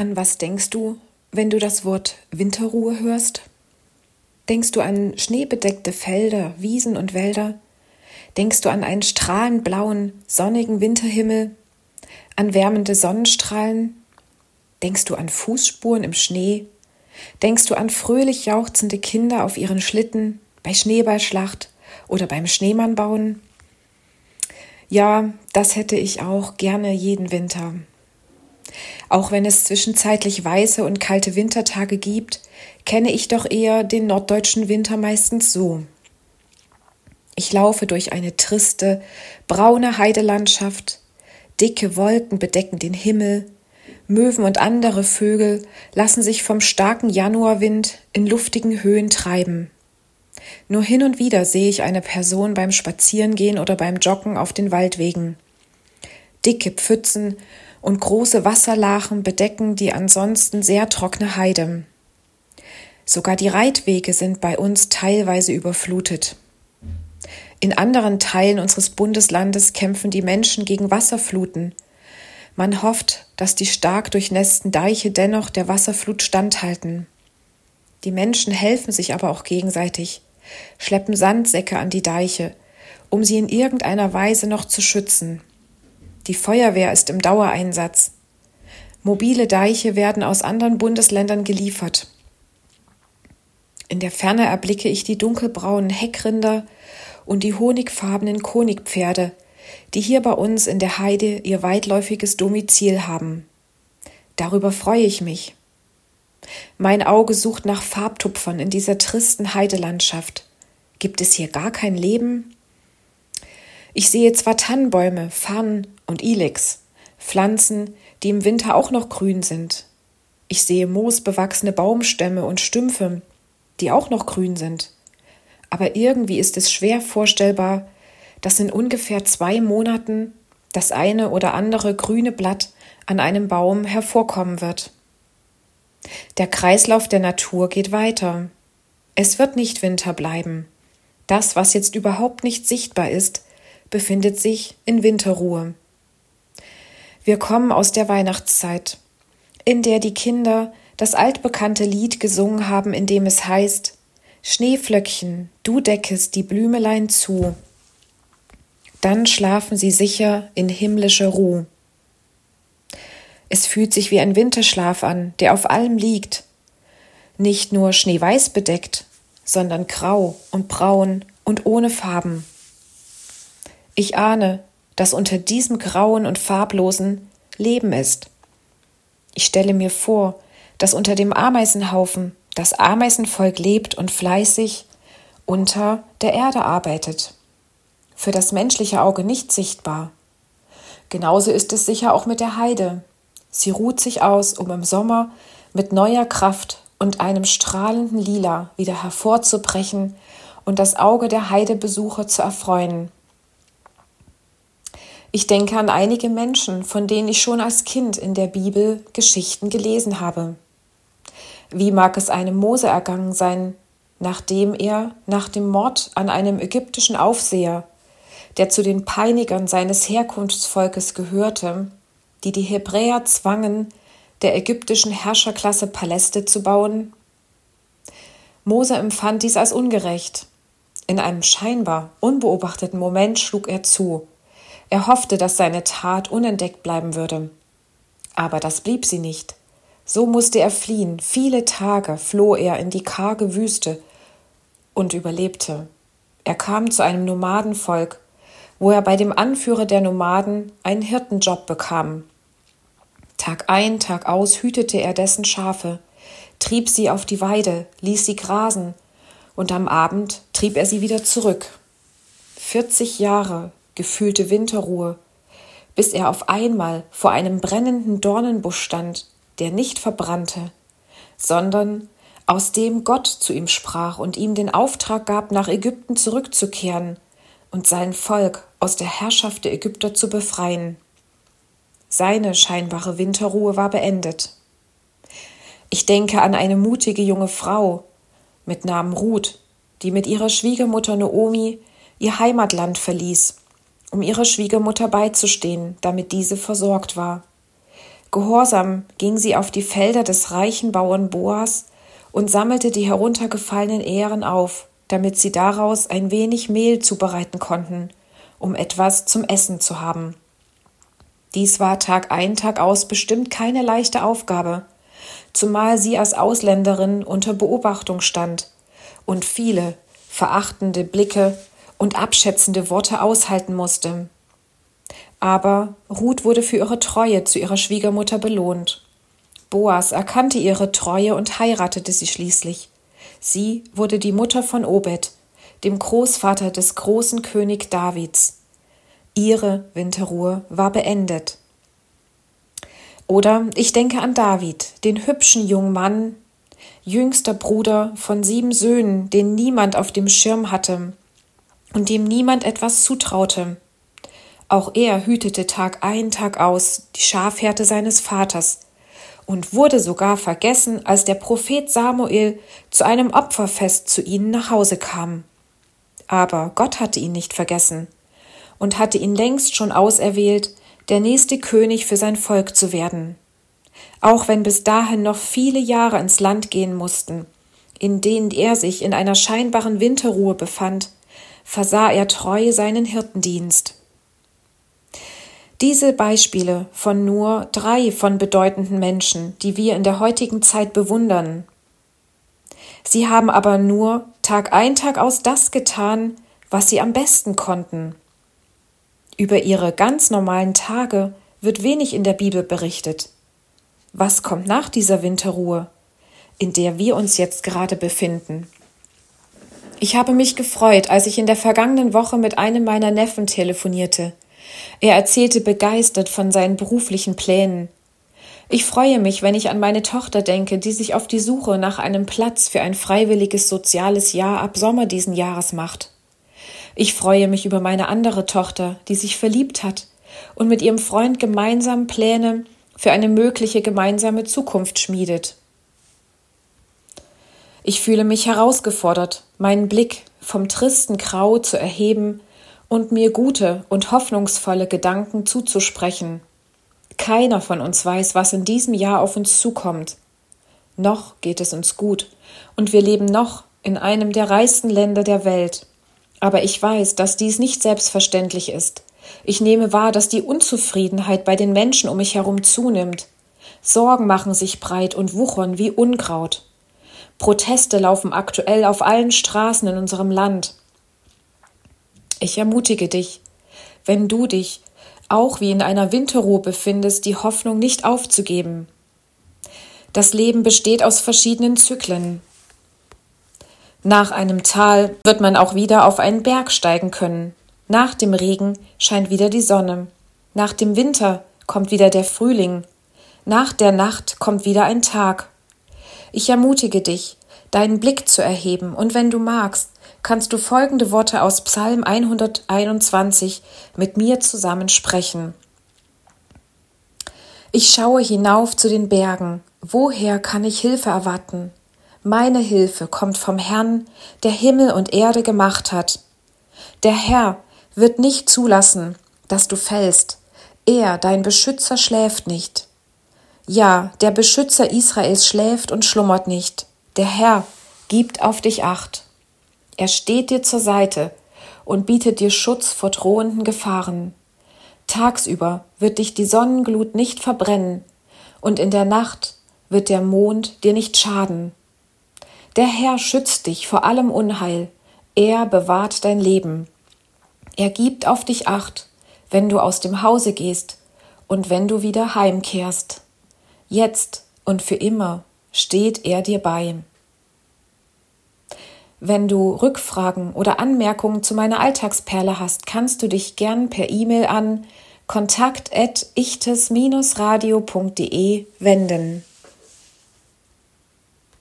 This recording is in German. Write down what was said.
An was denkst du, wenn du das Wort Winterruhe hörst? Denkst du an schneebedeckte Felder, Wiesen und Wälder? Denkst du an einen strahlend blauen, sonnigen Winterhimmel? An wärmende Sonnenstrahlen? Denkst du an Fußspuren im Schnee? Denkst du an fröhlich jauchzende Kinder auf ihren Schlitten, bei Schneeballschlacht oder beim Schneemannbauen? Ja, das hätte ich auch gerne jeden Winter. Auch wenn es zwischenzeitlich weiße und kalte Wintertage gibt, kenne ich doch eher den norddeutschen Winter meistens so. Ich laufe durch eine triste, braune Heidelandschaft, dicke Wolken bedecken den Himmel, Möwen und andere Vögel lassen sich vom starken Januarwind in luftigen Höhen treiben. Nur hin und wieder sehe ich eine Person beim Spazierengehen oder beim Joggen auf den Waldwegen. Dicke Pfützen und große Wasserlachen bedecken die ansonsten sehr trockene Heide. Sogar die Reitwege sind bei uns teilweise überflutet. In anderen Teilen unseres Bundeslandes kämpfen die Menschen gegen Wasserfluten. Man hofft, dass die stark durchnässten Deiche dennoch der Wasserflut standhalten. Die Menschen helfen sich aber auch gegenseitig, schleppen Sandsäcke an die Deiche, um sie in irgendeiner Weise noch zu schützen. Die Feuerwehr ist im Dauereinsatz. Mobile Deiche werden aus anderen Bundesländern geliefert. In der Ferne erblicke ich die dunkelbraunen Heckrinder und die honigfarbenen Konigpferde, die hier bei uns in der Heide ihr weitläufiges Domizil haben. Darüber freue ich mich. Mein Auge sucht nach Farbtupfern in dieser tristen Heidelandschaft. Gibt es hier gar kein Leben? Ich sehe zwar Tannenbäume, Farnen und Ilex, Pflanzen, die im Winter auch noch grün sind. Ich sehe moosbewachsene Baumstämme und Stümpfe, die auch noch grün sind. Aber irgendwie ist es schwer vorstellbar, dass in ungefähr zwei Monaten das eine oder andere grüne Blatt an einem Baum hervorkommen wird. Der Kreislauf der Natur geht weiter. Es wird nicht Winter bleiben. Das, was jetzt überhaupt nicht sichtbar ist, befindet sich in Winterruhe. Wir kommen aus der Weihnachtszeit, in der die Kinder das altbekannte Lied gesungen haben, in dem es heißt Schneeflöckchen, du deckest die Blümelein zu. Dann schlafen sie sicher in himmlischer Ruh. Es fühlt sich wie ein Winterschlaf an, der auf allem liegt. Nicht nur schneeweiß bedeckt, sondern grau und braun und ohne Farben. Ich ahne, dass unter diesem Grauen und Farblosen Leben ist. Ich stelle mir vor, dass unter dem Ameisenhaufen das Ameisenvolk lebt und fleißig unter der Erde arbeitet. Für das menschliche Auge nicht sichtbar. Genauso ist es sicher auch mit der Heide. Sie ruht sich aus, um im Sommer mit neuer Kraft und einem strahlenden Lila wieder hervorzubrechen und das Auge der Heidebesucher zu erfreuen. Ich denke an einige Menschen, von denen ich schon als Kind in der Bibel Geschichten gelesen habe. Wie mag es einem Mose ergangen sein, nachdem er nach dem Mord an einem ägyptischen Aufseher, der zu den Peinigern seines Herkunftsvolkes gehörte, die die Hebräer zwangen, der ägyptischen Herrscherklasse Paläste zu bauen? Mose empfand dies als ungerecht. In einem scheinbar unbeobachteten Moment schlug er zu er hoffte, dass seine Tat unentdeckt bleiben würde. Aber das blieb sie nicht. So musste er fliehen. Viele Tage floh er in die karge Wüste und überlebte. Er kam zu einem Nomadenvolk, wo er bei dem Anführer der Nomaden einen Hirtenjob bekam. Tag ein, Tag aus hütete er dessen Schafe, trieb sie auf die Weide, ließ sie grasen, und am Abend trieb er sie wieder zurück. Vierzig Jahre gefühlte Winterruhe, bis er auf einmal vor einem brennenden Dornenbusch stand, der nicht verbrannte, sondern aus dem Gott zu ihm sprach und ihm den Auftrag gab, nach Ägypten zurückzukehren und sein Volk aus der Herrschaft der Ägypter zu befreien. Seine scheinbare Winterruhe war beendet. Ich denke an eine mutige junge Frau mit Namen Ruth, die mit ihrer Schwiegermutter Naomi ihr Heimatland verließ um ihrer Schwiegermutter beizustehen, damit diese versorgt war. Gehorsam ging sie auf die Felder des reichen Bauern Boas und sammelte die heruntergefallenen Ähren auf, damit sie daraus ein wenig Mehl zubereiten konnten, um etwas zum Essen zu haben. Dies war Tag ein, Tag aus bestimmt keine leichte Aufgabe, zumal sie als Ausländerin unter Beobachtung stand und viele verachtende Blicke und abschätzende Worte aushalten musste. Aber Ruth wurde für ihre Treue zu ihrer Schwiegermutter belohnt. Boas erkannte ihre Treue und heiratete sie schließlich. Sie wurde die Mutter von Obed, dem Großvater des großen König Davids. Ihre Winterruhe war beendet. Oder ich denke an David, den hübschen jungen Mann, jüngster Bruder von sieben Söhnen, den niemand auf dem Schirm hatte und dem niemand etwas zutraute. Auch er hütete Tag ein, Tag aus die Schafhärte seines Vaters und wurde sogar vergessen, als der Prophet Samuel zu einem Opferfest zu ihnen nach Hause kam. Aber Gott hatte ihn nicht vergessen und hatte ihn längst schon auserwählt, der nächste König für sein Volk zu werden. Auch wenn bis dahin noch viele Jahre ins Land gehen mussten, in denen er sich in einer scheinbaren Winterruhe befand, versah er treu seinen Hirtendienst. Diese Beispiele von nur drei von bedeutenden Menschen, die wir in der heutigen Zeit bewundern. Sie haben aber nur Tag ein, Tag aus das getan, was sie am besten konnten. Über ihre ganz normalen Tage wird wenig in der Bibel berichtet. Was kommt nach dieser Winterruhe, in der wir uns jetzt gerade befinden? Ich habe mich gefreut, als ich in der vergangenen Woche mit einem meiner Neffen telefonierte. Er erzählte begeistert von seinen beruflichen Plänen. Ich freue mich, wenn ich an meine Tochter denke, die sich auf die Suche nach einem Platz für ein freiwilliges soziales Jahr ab Sommer diesen Jahres macht. Ich freue mich über meine andere Tochter, die sich verliebt hat und mit ihrem Freund gemeinsam Pläne für eine mögliche gemeinsame Zukunft schmiedet. Ich fühle mich herausgefordert, meinen Blick vom tristen Grau zu erheben und mir gute und hoffnungsvolle Gedanken zuzusprechen. Keiner von uns weiß, was in diesem Jahr auf uns zukommt. Noch geht es uns gut und wir leben noch in einem der reichsten Länder der Welt. Aber ich weiß, dass dies nicht selbstverständlich ist. Ich nehme wahr, dass die Unzufriedenheit bei den Menschen um mich herum zunimmt. Sorgen machen sich breit und wuchern wie Unkraut. Proteste laufen aktuell auf allen Straßen in unserem Land. Ich ermutige dich, wenn du dich auch wie in einer Winterruhe befindest, die Hoffnung nicht aufzugeben. Das Leben besteht aus verschiedenen Zyklen. Nach einem Tal wird man auch wieder auf einen Berg steigen können. Nach dem Regen scheint wieder die Sonne. Nach dem Winter kommt wieder der Frühling. Nach der Nacht kommt wieder ein Tag. Ich ermutige dich, deinen Blick zu erheben und wenn du magst, kannst du folgende Worte aus Psalm 121 mit mir zusammen sprechen. Ich schaue hinauf zu den Bergen. Woher kann ich Hilfe erwarten? Meine Hilfe kommt vom Herrn, der Himmel und Erde gemacht hat. Der Herr wird nicht zulassen, dass du fällst. Er, dein Beschützer, schläft nicht. Ja, der Beschützer Israels schläft und schlummert nicht. Der Herr gibt auf dich acht. Er steht dir zur Seite und bietet dir Schutz vor drohenden Gefahren. Tagsüber wird dich die Sonnenglut nicht verbrennen, und in der Nacht wird der Mond dir nicht schaden. Der Herr schützt dich vor allem Unheil, er bewahrt dein Leben. Er gibt auf dich acht, wenn du aus dem Hause gehst und wenn du wieder heimkehrst. Jetzt und für immer steht er dir bei. Wenn du Rückfragen oder Anmerkungen zu meiner Alltagsperle hast, kannst du dich gern per E-Mail an kontakt@ichtes-radio.de wenden.